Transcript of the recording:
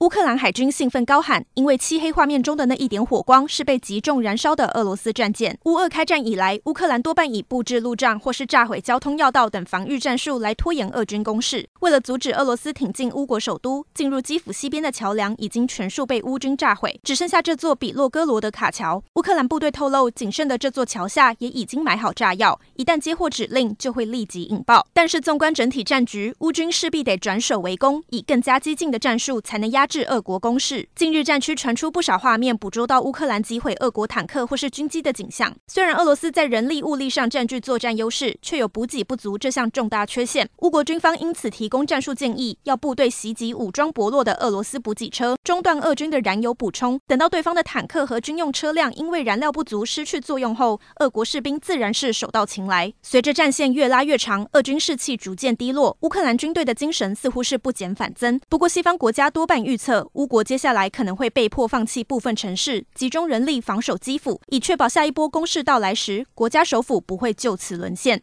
乌克兰海军兴奋高喊，因为漆黑画面中的那一点火光是被击中燃烧的俄罗斯战舰。乌俄开战以来，乌克兰多半以布置路障或是炸毁交通要道等防御战术来拖延俄军攻势。为了阻止俄罗斯挺进乌国首都，进入基辅西边的桥梁已经全数被乌军炸毁，只剩下这座比洛哥罗的卡桥。乌克兰部队透露，仅剩的这座桥下也已经埋好炸药，一旦接获指令，就会立即引爆。但是纵观整体战局，乌军势必得转守为攻，以更加激进的战术才能压。至俄国攻势，近日战区传出不少画面，捕捉到乌克兰击毁俄国坦克或是军机的景象。虽然俄罗斯在人力物力上占据作战优势，却有补给不足这项重大缺陷。乌国军方因此提供战术建议，要部队袭击武装薄弱的俄罗斯补给车，中断俄军的燃油补充。等到对方的坦克和军用车辆因为燃料不足失去作用后，俄国士兵自然是手到擒来。随着战线越拉越长，俄军士气逐渐低落，乌克兰军队的精神似乎是不减反增。不过西方国家多半预测，乌国接下来可能会被迫放弃部分城市，集中人力防守基辅，以确保下一波攻势到来时，国家首府不会就此沦陷。